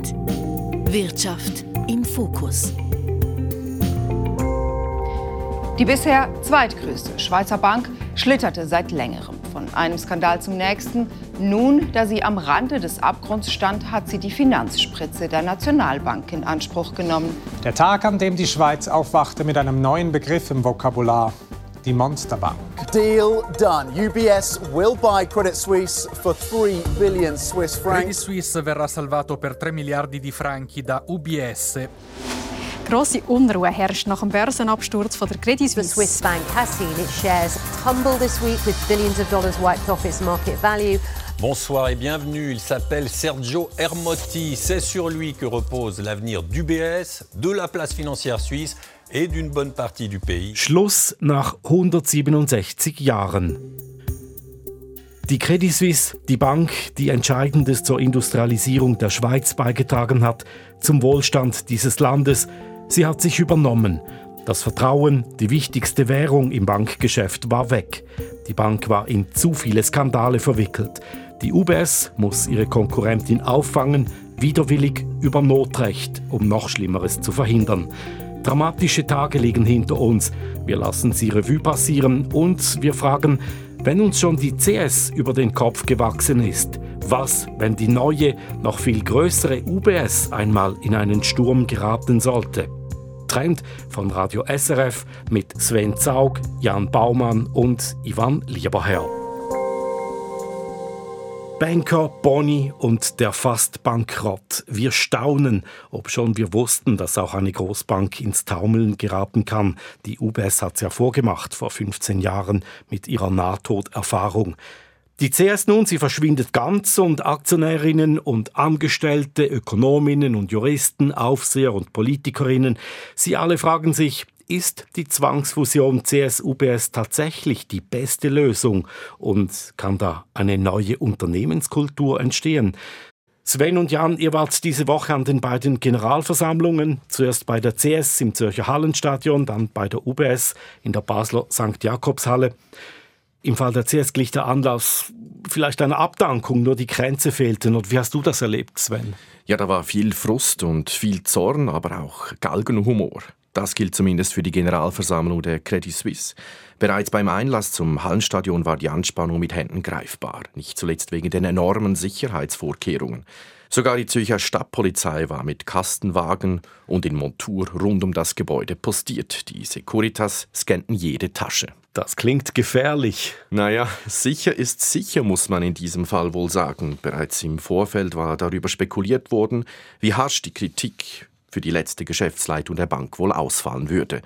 Akzent. Wirtschaft im Fokus. Die bisher zweitgrößte Schweizer Bank schlitterte seit längerem von einem Skandal zum nächsten. Nun, da sie am Rande des Abgrunds stand, hat sie die Finanzspritze der Nationalbank in Anspruch genommen. Der Tag, an dem die Schweiz aufwachte mit einem neuen Begriff im Vokabular, die Monsterbank. Deal done. UBS will buy Credit Suisse for 3 billion Swiss francs. Credit Suisse verrà salvato per 3 miliardi di franchi da UBS. Grosse Unruhe herrscht nach dem Börsenabsturz von der Credit Suisse. The Swiss bank has seen its shares tumble this week with billions of dollars wiped off its market value. Bonsoir et bienvenue. Il s'appelle Sergio Ermotti. C'est sur lui que repose l'avenir d'UBS, de la place financière suisse et d'une bonne partie du pays. Schluss nach 167 Jahren. Die Credit Suisse, die Bank, die Entscheidendes zur Industrialisierung der Schweiz beigetragen hat, zum Wohlstand dieses Landes, sie hat sich übernommen. Das Vertrauen, die wichtigste Währung im Bankgeschäft, war weg. Die Bank war in zu viele Skandale verwickelt. Die UBS muss ihre Konkurrentin auffangen, widerwillig über Notrecht, um noch Schlimmeres zu verhindern. Dramatische Tage liegen hinter uns. Wir lassen sie Revue passieren und wir fragen, wenn uns schon die CS über den Kopf gewachsen ist, was, wenn die neue, noch viel größere UBS einmal in einen Sturm geraten sollte? Trend von Radio SRF mit Sven Zaug, Jan Baumann und Ivan Lieberherr. Banker, Bonnie und der fast Bankrott. Wir staunen, ob schon wir wussten, dass auch eine Großbank ins Taumeln geraten kann. Die UBS hat es ja vorgemacht vor 15 Jahren mit ihrer Nahtoderfahrung. Die CS nun, sie verschwindet ganz und Aktionärinnen und Angestellte, Ökonominnen und Juristen, Aufseher und Politikerinnen, sie alle fragen sich, ist die Zwangsfusion CS-UBS tatsächlich die beste Lösung und kann da eine neue Unternehmenskultur entstehen? Sven und Jan, ihr wart diese Woche an den beiden Generalversammlungen, zuerst bei der CS im Zürcher Hallenstadion, dann bei der UBS in der Basler St. Jakobshalle. Im Fall der CS glich der Anlass vielleicht einer Abdankung, nur die Grenze fehlten. Und wie hast du das erlebt, Sven? Ja, da war viel Frust und viel Zorn, aber auch Galgenhumor. Das gilt zumindest für die Generalversammlung der Credit Suisse. Bereits beim Einlass zum Hallenstadion war die Anspannung mit Händen greifbar, nicht zuletzt wegen den enormen Sicherheitsvorkehrungen. Sogar die Zürcher Stadtpolizei war mit Kastenwagen und in Montur rund um das Gebäude postiert. Die Securitas scannten jede Tasche. Das klingt gefährlich. Naja, sicher ist sicher, muss man in diesem Fall wohl sagen. Bereits im Vorfeld war darüber spekuliert worden, wie harsch die Kritik für die letzte Geschäftsleitung der Bank wohl ausfallen würde.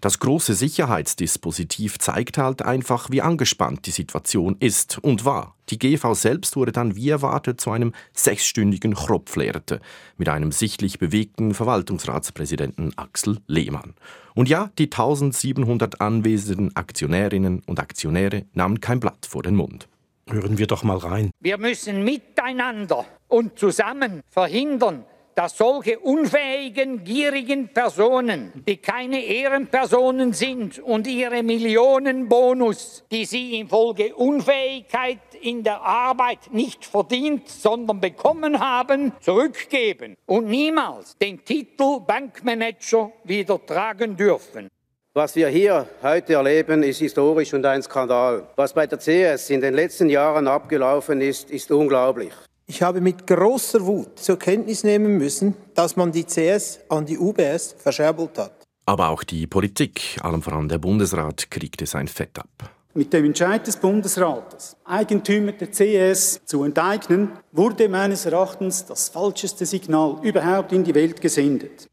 Das große Sicherheitsdispositiv zeigt halt einfach, wie angespannt die Situation ist und war. Die GV selbst wurde dann wie erwartet zu einem sechsstündigen Chropflärte mit einem sichtlich bewegten Verwaltungsratspräsidenten Axel Lehmann. Und ja, die 1700 anwesenden Aktionärinnen und Aktionäre nahmen kein Blatt vor den Mund. Hören wir doch mal rein. Wir müssen miteinander und zusammen verhindern, dass solche unfähigen, gierigen Personen, die keine Ehrenpersonen sind und ihre Millionenbonus, die sie infolge Unfähigkeit in der Arbeit nicht verdient, sondern bekommen haben, zurückgeben und niemals den Titel Bankmanager wieder tragen dürfen. Was wir hier heute erleben, ist historisch und ein Skandal. Was bei der CS in den letzten Jahren abgelaufen ist, ist unglaublich. Ich habe mit großer Wut zur Kenntnis nehmen müssen, dass man die CS an die UBS verscherbelt hat. Aber auch die Politik, allem voran der Bundesrat, kriegte sein Fett ab. Mit dem Entscheid des Bundesrates, Eigentümer der CS zu enteignen, wurde meines Erachtens das falscheste Signal überhaupt in die Welt gesendet.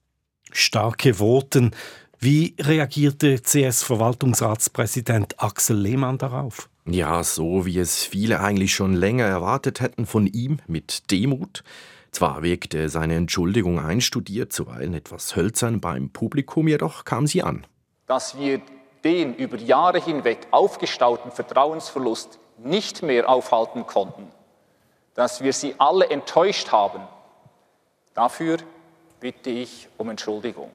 Starke Voten. Wie reagierte CS-Verwaltungsratspräsident Axel Lehmann darauf? Ja, so wie es viele eigentlich schon länger erwartet hätten von ihm, mit Demut. Zwar wirkte seine Entschuldigung einstudiert, zuweilen etwas hölzern beim Publikum, jedoch kam sie an. Dass wir den über Jahre hinweg aufgestauten Vertrauensverlust nicht mehr aufhalten konnten, dass wir sie alle enttäuscht haben, dafür bitte ich um Entschuldigung.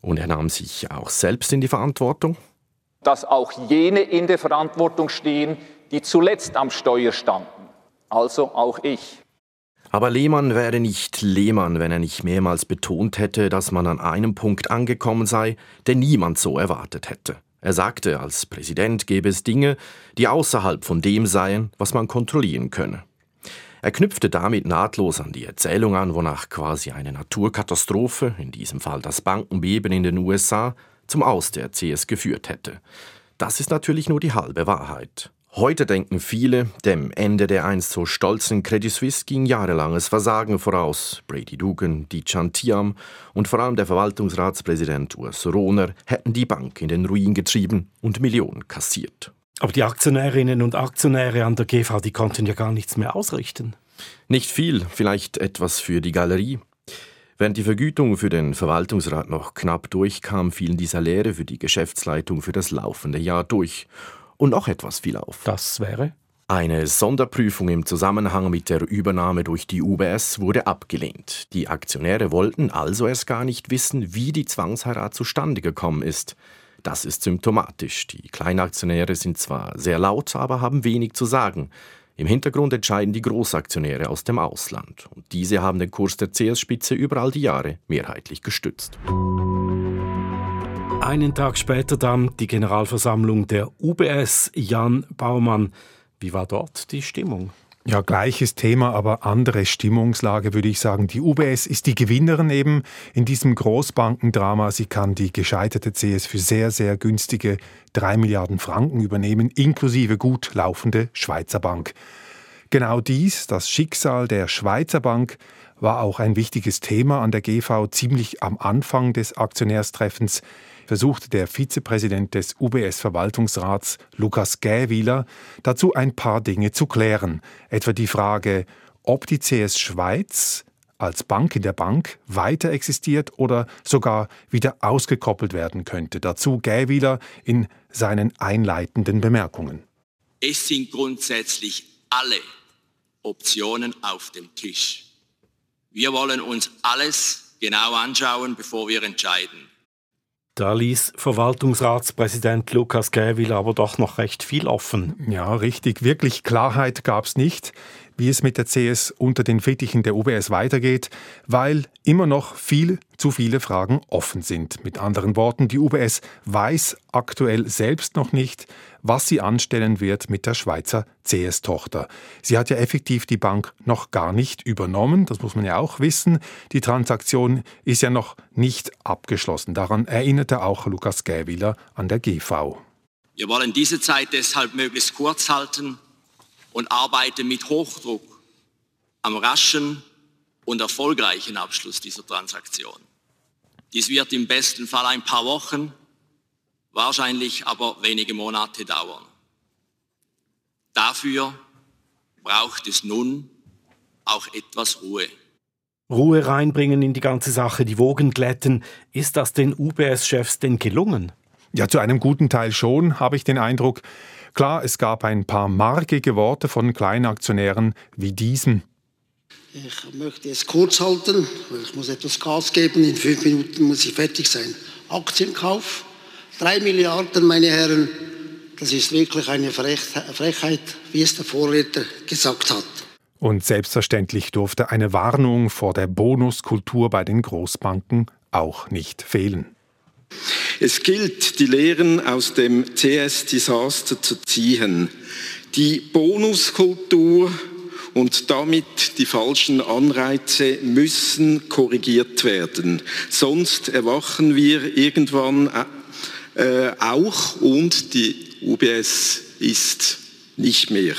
Und er nahm sich auch selbst in die Verantwortung? Dass auch jene in der Verantwortung stehen, die zuletzt am Steuer standen, also auch ich. Aber Lehmann wäre nicht Lehmann, wenn er nicht mehrmals betont hätte, dass man an einem Punkt angekommen sei, den niemand so erwartet hätte. Er sagte, als Präsident gäbe es Dinge, die außerhalb von dem seien, was man kontrollieren könne. Er knüpfte damit nahtlos an die Erzählung an, wonach quasi eine Naturkatastrophe, in diesem Fall das Bankenbeben in den USA, zum Aus der CS geführt hätte. Das ist natürlich nur die halbe Wahrheit. Heute denken viele, dem Ende der einst so stolzen Credit Suisse ging jahrelanges Versagen voraus. Brady Dugan, Dichan Tiam und vor allem der Verwaltungsratspräsident Urs Rohner hätten die Bank in den Ruin getrieben und Millionen kassiert. Aber die Aktionärinnen und Aktionäre an der GV, die konnten ja gar nichts mehr ausrichten. Nicht viel, vielleicht etwas für die Galerie. Während die Vergütung für den Verwaltungsrat noch knapp durchkam, fielen die Saläre für die Geschäftsleitung für das laufende Jahr durch. Und noch etwas fiel auf. Das wäre? Eine Sonderprüfung im Zusammenhang mit der Übernahme durch die UBS wurde abgelehnt. Die Aktionäre wollten also erst gar nicht wissen, wie die Zwangsheirat zustande gekommen ist. Das ist symptomatisch. Die Kleinaktionäre sind zwar sehr laut, aber haben wenig zu sagen. Im Hintergrund entscheiden die Großaktionäre aus dem Ausland. Und diese haben den Kurs der CS-Spitze über all die Jahre mehrheitlich gestützt. Einen Tag später dann die Generalversammlung der UBS. Jan Baumann, wie war dort die Stimmung? Ja, gleiches Thema, aber andere Stimmungslage, würde ich sagen. Die UBS ist die Gewinnerin eben in diesem Großbankendrama. Sie kann die gescheiterte CS für sehr, sehr günstige 3 Milliarden Franken übernehmen, inklusive gut laufende Schweizer Bank. Genau dies, das Schicksal der Schweizer Bank, war auch ein wichtiges Thema an der GV ziemlich am Anfang des Aktionärstreffens versuchte der Vizepräsident des UBS-Verwaltungsrats Lukas Gäwieler dazu ein paar Dinge zu klären, etwa die Frage, ob die CS Schweiz als Bank in der Bank weiter existiert oder sogar wieder ausgekoppelt werden könnte. Dazu Gäwieler in seinen einleitenden Bemerkungen. Es sind grundsätzlich alle Optionen auf dem Tisch. Wir wollen uns alles genau anschauen, bevor wir entscheiden. Da ließ Verwaltungsratspräsident Lukas Gäwil aber doch noch recht viel offen. Ja, richtig. Wirklich Klarheit gab es nicht, wie es mit der CS unter den Fittichen der UBS weitergeht, weil immer noch viel zu viele Fragen offen sind. Mit anderen Worten, die UBS weiß aktuell selbst noch nicht, was sie anstellen wird mit der Schweizer CS-Tochter. Sie hat ja effektiv die Bank noch gar nicht übernommen, das muss man ja auch wissen. Die Transaktion ist ja noch nicht abgeschlossen. Daran erinnerte auch Lukas Gäwiller an der GV. Wir wollen diese Zeit deshalb möglichst kurz halten und arbeiten mit Hochdruck am raschen und erfolgreichen Abschluss dieser Transaktion. Dies wird im besten Fall ein paar Wochen, wahrscheinlich aber wenige Monate dauern. Dafür braucht es nun auch etwas Ruhe. Ruhe reinbringen in die ganze Sache, die Wogen glätten. Ist das den UBS-Chefs denn gelungen? Ja, zu einem guten Teil schon, habe ich den Eindruck. Klar, es gab ein paar markige Worte von Kleinaktionären wie diesem. Ich möchte es kurz halten, weil ich muss etwas Gas geben. In fünf Minuten muss ich fertig sein. Aktienkauf, drei Milliarden, meine Herren. Das ist wirklich eine Frechheit, wie es der Vorredner gesagt hat. Und selbstverständlich durfte eine Warnung vor der Bonuskultur bei den Großbanken auch nicht fehlen. Es gilt, die Lehren aus dem CS-Desaster zu ziehen. Die Bonuskultur und damit die falschen Anreize müssen korrigiert werden. Sonst erwachen wir irgendwann äh, auch und die UBS ist nicht mehr.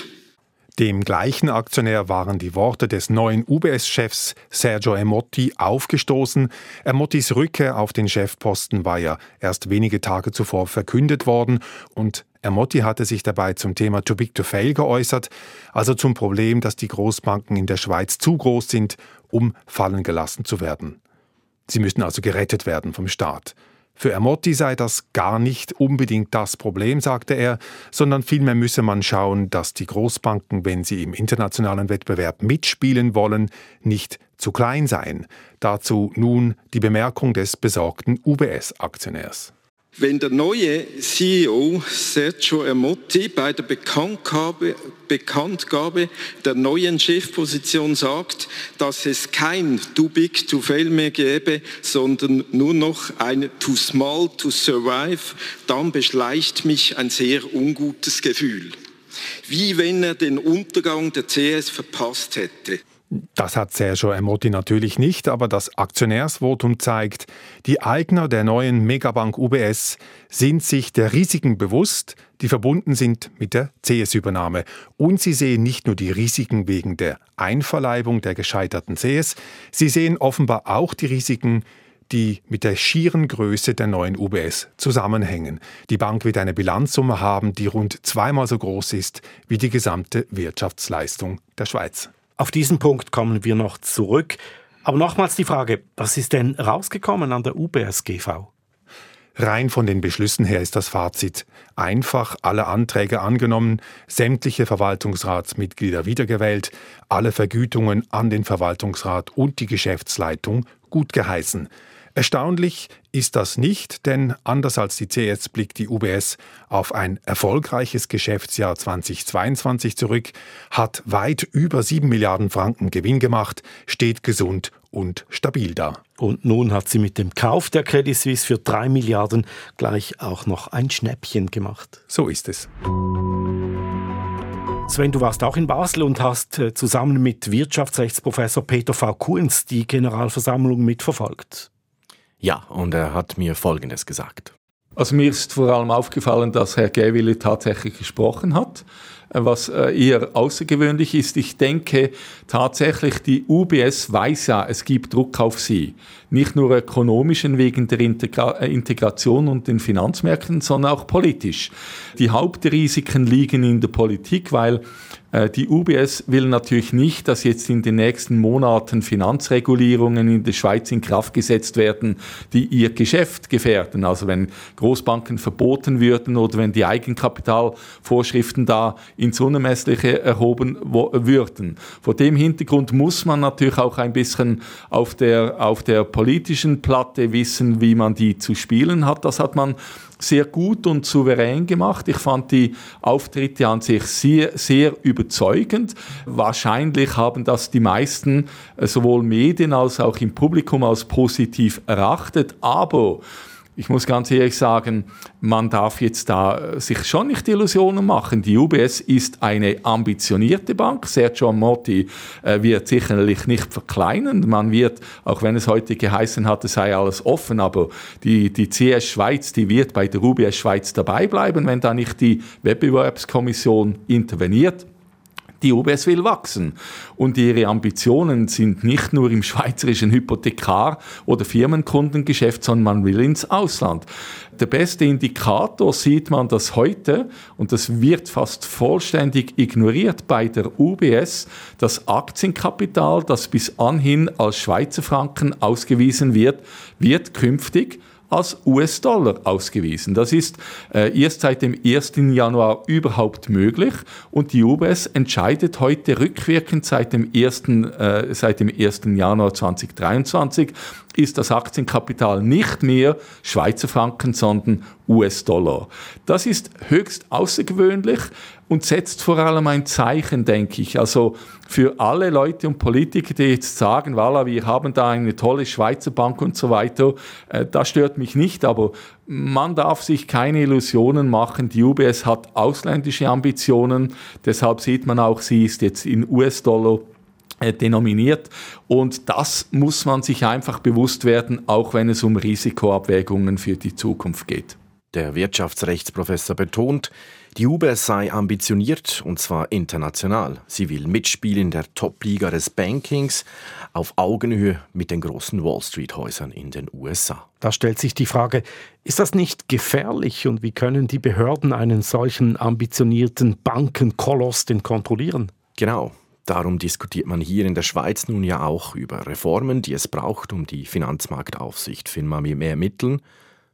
Dem gleichen Aktionär waren die Worte des neuen UBS-Chefs Sergio Emotti aufgestoßen. Emottis Rückkehr auf den Chefposten war ja erst wenige Tage zuvor verkündet worden und Emotti hatte sich dabei zum Thema Too Big to Fail geäußert, also zum Problem, dass die Großbanken in der Schweiz zu groß sind, um fallen gelassen zu werden. Sie müssten also gerettet werden vom Staat. Für Ermotti sei das gar nicht unbedingt das Problem, sagte er, sondern vielmehr müsse man schauen, dass die Großbanken, wenn sie im internationalen Wettbewerb mitspielen wollen, nicht zu klein seien. Dazu nun die Bemerkung des besorgten UBS-Aktionärs. Wenn der neue CEO Sergio Ermotti bei der Bekanntgabe, Bekanntgabe der neuen Chefposition sagt, dass es kein Too Big to Fail mehr gäbe, sondern nur noch ein Too Small to Survive, dann beschleicht mich ein sehr ungutes Gefühl. Wie wenn er den Untergang der CS verpasst hätte. Das hat Sergio Emotti natürlich nicht, aber das Aktionärsvotum zeigt, die Eigner der neuen Megabank UBS sind sich der Risiken bewusst, die verbunden sind mit der CS-Übernahme. Und sie sehen nicht nur die Risiken wegen der Einverleibung der gescheiterten CS, sie sehen offenbar auch die Risiken, die mit der schieren Größe der neuen UBS zusammenhängen. Die Bank wird eine Bilanzsumme haben, die rund zweimal so groß ist wie die gesamte Wirtschaftsleistung der Schweiz. Auf diesen Punkt kommen wir noch zurück. Aber nochmals die Frage, was ist denn rausgekommen an der UBS GV? Rein von den Beschlüssen her ist das Fazit einfach alle Anträge angenommen, sämtliche Verwaltungsratsmitglieder wiedergewählt, alle Vergütungen an den Verwaltungsrat und die Geschäftsleitung gut geheißen. Erstaunlich ist das nicht, denn anders als die CS blickt die UBS auf ein erfolgreiches Geschäftsjahr 2022 zurück, hat weit über 7 Milliarden Franken Gewinn gemacht, steht gesund und stabil da. Und nun hat sie mit dem Kauf der Credit Suisse für 3 Milliarden gleich auch noch ein Schnäppchen gemacht. So ist es. Sven, du warst auch in Basel und hast äh, zusammen mit Wirtschaftsrechtsprofessor Peter V. Kunz die Generalversammlung mitverfolgt. Ja, und er hat mir Folgendes gesagt. Also mir ist vor allem aufgefallen, dass Herr Gäwille tatsächlich gesprochen hat, was äh, eher außergewöhnlich ist. Ich denke tatsächlich, die UBS weiß ja, es gibt Druck auf sie. Nicht nur ökonomischen wegen der Integra äh, Integration und den Finanzmärkten, sondern auch politisch. Die Hauptrisiken liegen in der Politik, weil die UBS will natürlich nicht, dass jetzt in den nächsten Monaten Finanzregulierungen in der Schweiz in Kraft gesetzt werden, die ihr Geschäft gefährden. Also wenn Großbanken verboten würden oder wenn die Eigenkapitalvorschriften da ins Unermessliche erhoben würden. Vor dem Hintergrund muss man natürlich auch ein bisschen auf der, auf der politischen Platte wissen, wie man die zu spielen hat. Das hat man sehr gut und souverän gemacht. Ich fand die Auftritte an sich sehr, sehr überzeugend. Wahrscheinlich haben das die meisten, äh, sowohl Medien als auch im Publikum, als positiv erachtet. Aber ich muss ganz ehrlich sagen, man darf jetzt da äh, sich schon nicht Illusionen machen. Die UBS ist eine ambitionierte Bank. Sergio Motti äh, wird sicherlich nicht verkleinern. Man wird, auch wenn es heute geheißen hat, es sei alles offen, aber die, die CS Schweiz, die wird bei der UBS Schweiz dabei bleiben, wenn da nicht die Wettbewerbskommission interveniert. Die UBS will wachsen. Und ihre Ambitionen sind nicht nur im schweizerischen Hypothekar- oder Firmenkundengeschäft, sondern man will ins Ausland. Der beste Indikator sieht man, dass heute, und das wird fast vollständig ignoriert bei der UBS, das Aktienkapital, das bis anhin als Schweizer Franken ausgewiesen wird, wird künftig als US-Dollar ausgewiesen. Das ist äh, erst seit dem 1. Januar überhaupt möglich und die UBS entscheidet heute rückwirkend seit dem 1. Äh, seit dem 1. Januar 2023 ist das Aktienkapital nicht mehr Schweizer Franken, sondern US-Dollar. Das ist höchst außergewöhnlich und setzt vor allem ein Zeichen, denke ich. Also für alle Leute und Politiker, die jetzt sagen, voilà, wir haben da eine tolle Schweizer Bank und so weiter, äh, das stört mich nicht, aber man darf sich keine Illusionen machen. Die UBS hat ausländische Ambitionen, deshalb sieht man auch, sie ist jetzt in US-Dollar denominiert. Und das muss man sich einfach bewusst werden, auch wenn es um Risikoabwägungen für die Zukunft geht. Der Wirtschaftsrechtsprofessor betont, die UBS sei ambitioniert und zwar international. Sie will mitspielen in der Top-Liga des Bankings auf Augenhöhe mit den großen Wall Street-Häusern in den USA. Da stellt sich die Frage, ist das nicht gefährlich und wie können die Behörden einen solchen ambitionierten Bankenkoloss denn kontrollieren? Genau. Darum diskutiert man hier in der Schweiz nun ja auch über Reformen, die es braucht, um die Finanzmarktaufsicht FINMA mit mehr Mitteln,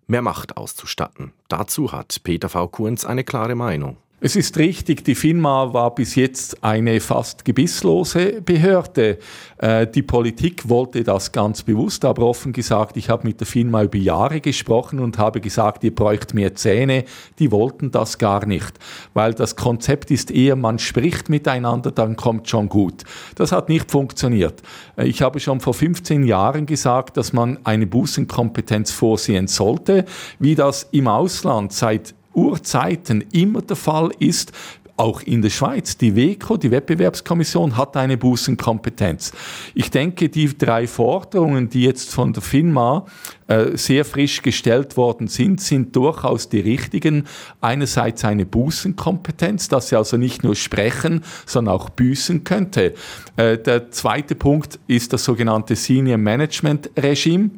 mehr Macht auszustatten. Dazu hat Peter V. Kunz eine klare Meinung. Es ist richtig, die FINMA war bis jetzt eine fast gebisslose Behörde. Äh, die Politik wollte das ganz bewusst, aber offen gesagt, ich habe mit der FINMA über Jahre gesprochen und habe gesagt, ihr bräucht mehr Zähne. Die wollten das gar nicht, weil das Konzept ist eher, man spricht miteinander, dann kommt schon gut. Das hat nicht funktioniert. Äh, ich habe schon vor 15 Jahren gesagt, dass man eine Bußenkompetenz vorsehen sollte, wie das im Ausland seit Urzeiten immer der Fall ist, auch in der Schweiz. Die WECO, die Wettbewerbskommission, hat eine Bußenkompetenz. Ich denke, die drei Forderungen, die jetzt von der FINMA äh, sehr frisch gestellt worden sind, sind durchaus die richtigen. Einerseits eine Bußenkompetenz, dass sie also nicht nur sprechen, sondern auch büßen könnte. Äh, der zweite Punkt ist das sogenannte Senior Management Regime.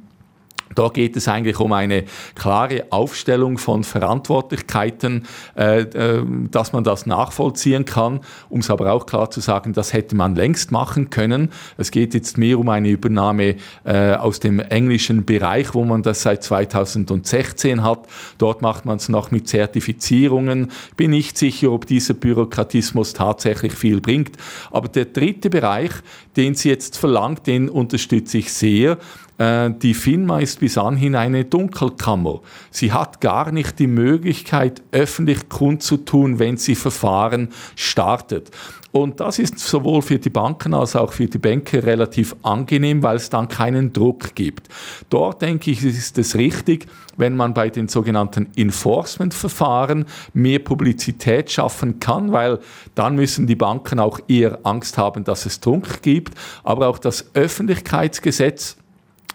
Da geht es eigentlich um eine klare Aufstellung von Verantwortlichkeiten, äh, äh, dass man das nachvollziehen kann, um es aber auch klar zu sagen, das hätte man längst machen können. Es geht jetzt mehr um eine Übernahme äh, aus dem englischen Bereich, wo man das seit 2016 hat. Dort macht man es noch mit Zertifizierungen. Bin nicht sicher, ob dieser Bürokratismus tatsächlich viel bringt. Aber der dritte Bereich, den sie jetzt verlangt, den unterstütze ich sehr. Äh, die FINMA ist bis anhin eine Dunkelkammer. Sie hat gar nicht die Möglichkeit, öffentlich kundzutun, wenn sie Verfahren startet. Und das ist sowohl für die Banken als auch für die Banker relativ angenehm, weil es dann keinen Druck gibt. Dort denke ich, ist es richtig, wenn man bei den sogenannten Enforcement-Verfahren mehr Publizität schaffen kann, weil dann müssen die Banken auch eher Angst haben, dass es Druck gibt. Aber auch das Öffentlichkeitsgesetz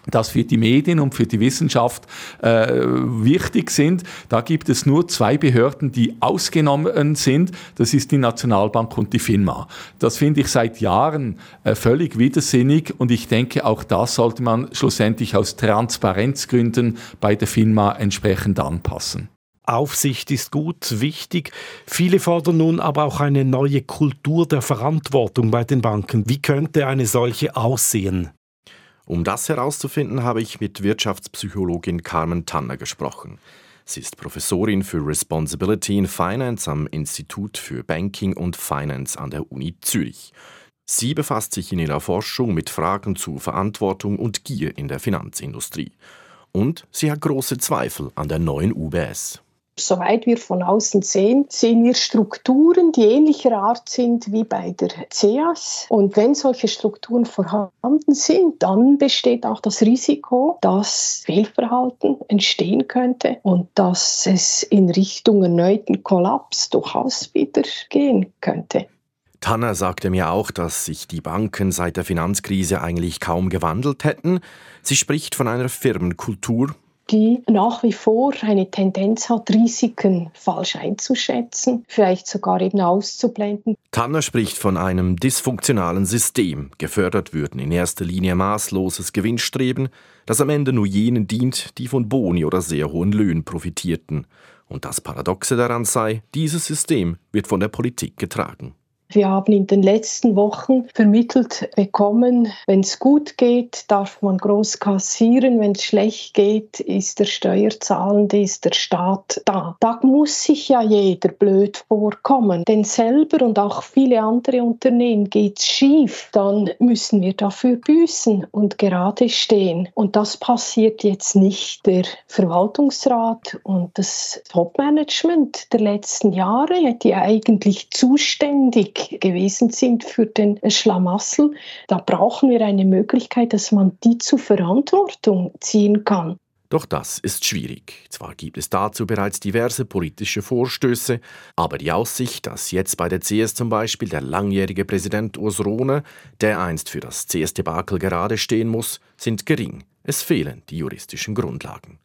das für die Medien und für die Wissenschaft äh, wichtig sind. Da gibt es nur zwei Behörden, die ausgenommen sind. Das ist die Nationalbank und die FINMA. Das finde ich seit Jahren äh, völlig widersinnig und ich denke, auch das sollte man schlussendlich aus Transparenzgründen bei der FINMA entsprechend anpassen. Aufsicht ist gut, wichtig. Viele fordern nun aber auch eine neue Kultur der Verantwortung bei den Banken. Wie könnte eine solche aussehen? Um das herauszufinden, habe ich mit Wirtschaftspsychologin Carmen Tanner gesprochen. Sie ist Professorin für Responsibility in Finance am Institut für Banking und Finance an der Uni Zürich. Sie befasst sich in ihrer Forschung mit Fragen zu Verantwortung und Gier in der Finanzindustrie. Und sie hat große Zweifel an der neuen UBS. Soweit wir von außen sehen, sehen wir Strukturen, die ähnlicher Art sind wie bei der CEAS. Und wenn solche Strukturen vorhanden sind, dann besteht auch das Risiko, dass Fehlverhalten entstehen könnte und dass es in Richtung erneuten Kollaps durchaus wieder gehen könnte. Tanner sagte mir auch, dass sich die Banken seit der Finanzkrise eigentlich kaum gewandelt hätten. Sie spricht von einer Firmenkultur, die nach wie vor eine Tendenz hat, Risiken falsch einzuschätzen, vielleicht sogar eben auszublenden. Tanner spricht von einem dysfunktionalen System. Gefördert würden in erster Linie maßloses Gewinnstreben, das am Ende nur jenen dient, die von Boni oder sehr hohen Löhnen profitierten. Und das Paradoxe daran sei, dieses System wird von der Politik getragen. Wir haben in den letzten Wochen vermittelt bekommen, wenn es gut geht, darf man groß kassieren, wenn es schlecht geht, ist der Steuerzahlende, ist der Staat da. Da muss sich ja jeder blöd vorkommen, denn selber und auch viele andere Unternehmen geht es schief, dann müssen wir dafür büßen und gerade stehen. Und das passiert jetzt nicht. Der Verwaltungsrat und das Topmanagement der letzten Jahre, die eigentlich zuständig gewesen sind für den Schlamassel. Da brauchen wir eine Möglichkeit, dass man die zur Verantwortung ziehen kann. Doch das ist schwierig. Zwar gibt es dazu bereits diverse politische Vorstöße, aber die Aussicht, dass jetzt bei der CS zum Beispiel der langjährige Präsident Urs Rohne, der einst für das CS-Debakel gerade stehen muss, sind gering. Es fehlen die juristischen Grundlagen.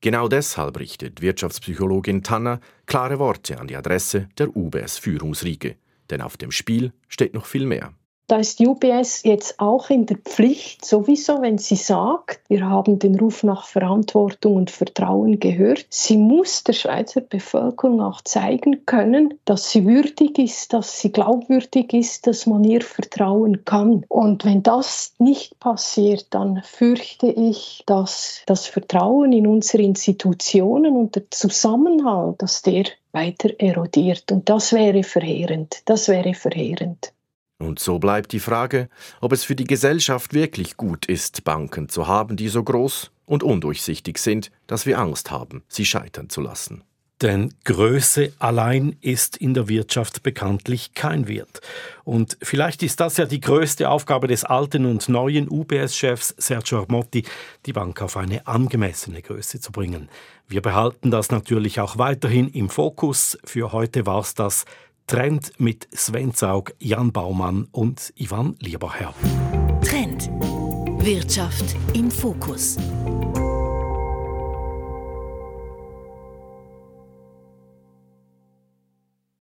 Genau deshalb richtet Wirtschaftspsychologin Tanner klare Worte an die Adresse der UBS-Führungsriege. Denn auf dem Spiel steht noch viel mehr. Da ist UBS jetzt auch in der Pflicht, sowieso, wenn sie sagt, wir haben den Ruf nach Verantwortung und Vertrauen gehört. Sie muss der Schweizer Bevölkerung auch zeigen können, dass sie würdig ist, dass sie glaubwürdig ist, dass man ihr vertrauen kann. Und wenn das nicht passiert, dann fürchte ich, dass das Vertrauen in unsere Institutionen und der Zusammenhalt, dass der weiter erodiert. Und das wäre verheerend. Das wäre verheerend. Und so bleibt die Frage, ob es für die Gesellschaft wirklich gut ist, Banken zu haben, die so groß und undurchsichtig sind, dass wir Angst haben, sie scheitern zu lassen. Denn Größe allein ist in der Wirtschaft bekanntlich kein Wert. Und vielleicht ist das ja die größte Aufgabe des alten und neuen UBS-Chefs Sergio Armotti, die Bank auf eine angemessene Größe zu bringen. Wir behalten das natürlich auch weiterhin im Fokus. Für heute war es das Trend mit Sven Zaug, Jan Baumann und Ivan Lieberherr. Trend. Wirtschaft im Fokus.